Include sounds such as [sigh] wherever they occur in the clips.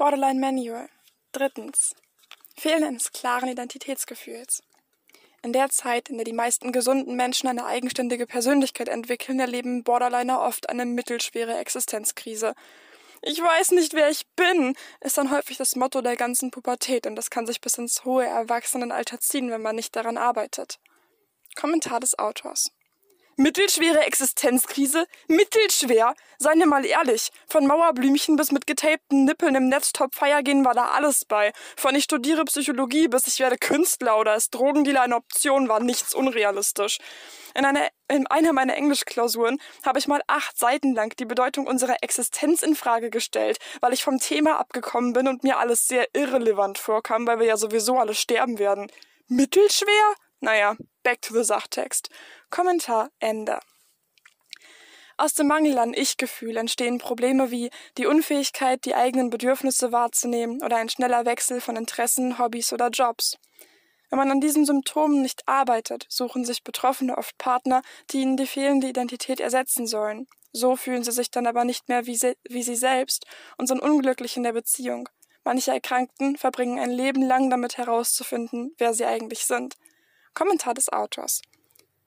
Borderline Manual. Drittens. Fehlen eines klaren Identitätsgefühls. In der Zeit, in der die meisten gesunden Menschen eine eigenständige Persönlichkeit entwickeln, erleben Borderliner oft eine mittelschwere Existenzkrise. Ich weiß nicht, wer ich bin, ist dann häufig das Motto der ganzen Pubertät und das kann sich bis ins hohe Erwachsenenalter ziehen, wenn man nicht daran arbeitet. Kommentar des Autors. Mittelschwere Existenzkrise? Mittelschwer? Seien wir mal ehrlich. Von Mauerblümchen bis mit getapten Nippeln im Netztop feier gehen war da alles bei. Von ich studiere Psychologie bis ich werde Künstler oder als Drogendealer eine Option war nichts unrealistisch. In einer, in einer meiner Englischklausuren habe ich mal acht Seiten lang die Bedeutung unserer Existenz in Frage gestellt, weil ich vom Thema abgekommen bin und mir alles sehr irrelevant vorkam, weil wir ja sowieso alle sterben werden. Mittelschwer? Naja, back to the Sachtext. Kommentar Ende. Aus dem Mangel an Ich-Gefühl entstehen Probleme wie die Unfähigkeit, die eigenen Bedürfnisse wahrzunehmen oder ein schneller Wechsel von Interessen, Hobbys oder Jobs. Wenn man an diesen Symptomen nicht arbeitet, suchen sich Betroffene oft Partner, die ihnen die fehlende Identität ersetzen sollen. So fühlen sie sich dann aber nicht mehr wie sie, wie sie selbst und sind unglücklich in der Beziehung. Manche Erkrankten verbringen ein Leben lang damit herauszufinden, wer sie eigentlich sind. Kommentar des Autors.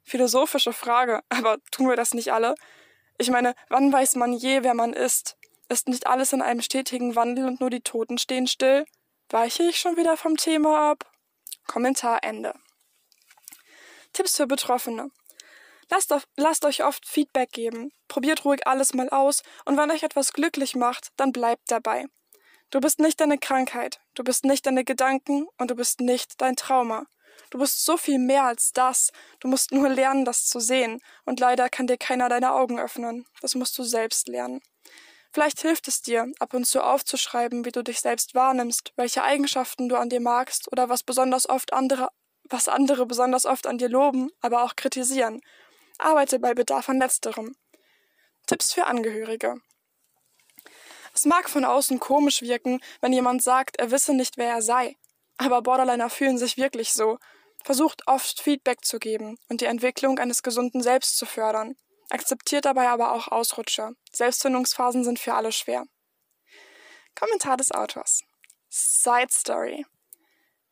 Philosophische Frage, [laughs] aber tun wir das nicht alle? Ich meine, wann weiß man je, wer man ist? Ist nicht alles in einem stetigen Wandel und nur die Toten stehen still? Weiche ich schon wieder vom Thema ab? Kommentar Ende. Tipps für Betroffene. Lasst, auf, lasst, euch oft Feedback geben. Probiert ruhig alles mal aus und wenn euch etwas glücklich macht, dann bleibt dabei. Du bist nicht deine Krankheit, du bist nicht deine Gedanken und du bist nicht dein Trauma. Du bist so viel mehr als das. Du musst nur lernen, das zu sehen. Und leider kann dir keiner deine Augen öffnen. Das musst du selbst lernen. Vielleicht hilft es dir, ab und zu aufzuschreiben, wie du dich selbst wahrnimmst, welche Eigenschaften du an dir magst oder was besonders oft andere, was andere besonders oft an dir loben, aber auch kritisieren. Arbeite bei Bedarf an letzterem. Tipps für Angehörige. Es mag von außen komisch wirken, wenn jemand sagt, er wisse nicht, wer er sei. Aber Borderliner fühlen sich wirklich so versucht oft Feedback zu geben und die Entwicklung eines gesunden Selbst zu fördern, akzeptiert dabei aber auch Ausrutscher. Selbstfindungsphasen sind für alle schwer. Kommentar des Autors. Side Story.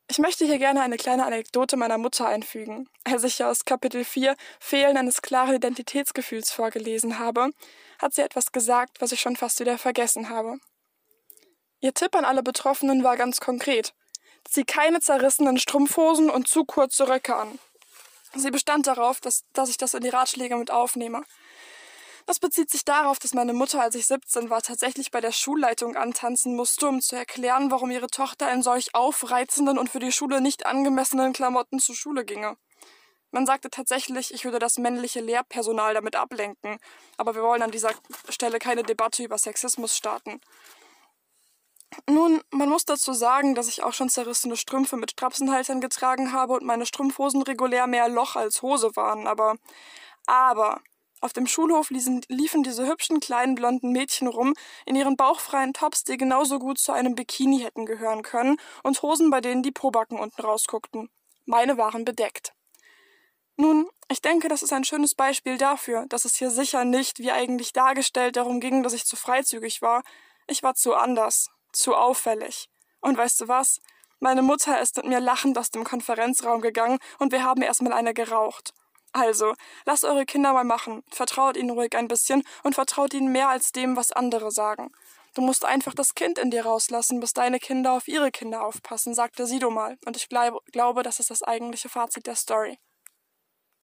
Ich möchte hier gerne eine kleine Anekdote meiner Mutter einfügen. Als ich aus Kapitel 4 Fehlen eines klaren Identitätsgefühls vorgelesen habe, hat sie etwas gesagt, was ich schon fast wieder vergessen habe. Ihr Tipp an alle Betroffenen war ganz konkret. Zieh keine zerrissenen Strumpfhosen und zu kurze Röcke an. Sie bestand darauf, dass, dass ich das in die Ratschläge mit aufnehme. Das bezieht sich darauf, dass meine Mutter, als ich 17 war, tatsächlich bei der Schulleitung antanzen musste, um zu erklären, warum ihre Tochter in solch aufreizenden und für die Schule nicht angemessenen Klamotten zur Schule ginge. Man sagte tatsächlich, ich würde das männliche Lehrpersonal damit ablenken, aber wir wollen an dieser Stelle keine Debatte über Sexismus starten. Nun, man muss dazu sagen, dass ich auch schon zerrissene Strümpfe mit Strapsenhaltern getragen habe und meine Strumpfhosen regulär mehr Loch als Hose waren, aber. Aber. Auf dem Schulhof liefen, liefen diese hübschen kleinen blonden Mädchen rum, in ihren bauchfreien Tops, die genauso gut zu einem Bikini hätten gehören können, und Hosen, bei denen die Pobacken unten rausguckten. Meine waren bedeckt. Nun, ich denke, das ist ein schönes Beispiel dafür, dass es hier sicher nicht, wie eigentlich dargestellt, darum ging, dass ich zu freizügig war. Ich war zu anders zu auffällig. Und weißt du was? Meine Mutter ist mit mir lachend aus dem Konferenzraum gegangen und wir haben erstmal eine geraucht. Also, lasst eure Kinder mal machen, vertraut ihnen ruhig ein bisschen und vertraut ihnen mehr als dem, was andere sagen. Du musst einfach das Kind in dir rauslassen, bis deine Kinder auf ihre Kinder aufpassen, sagte Sido mal, und ich glaube, das ist das eigentliche Fazit der Story.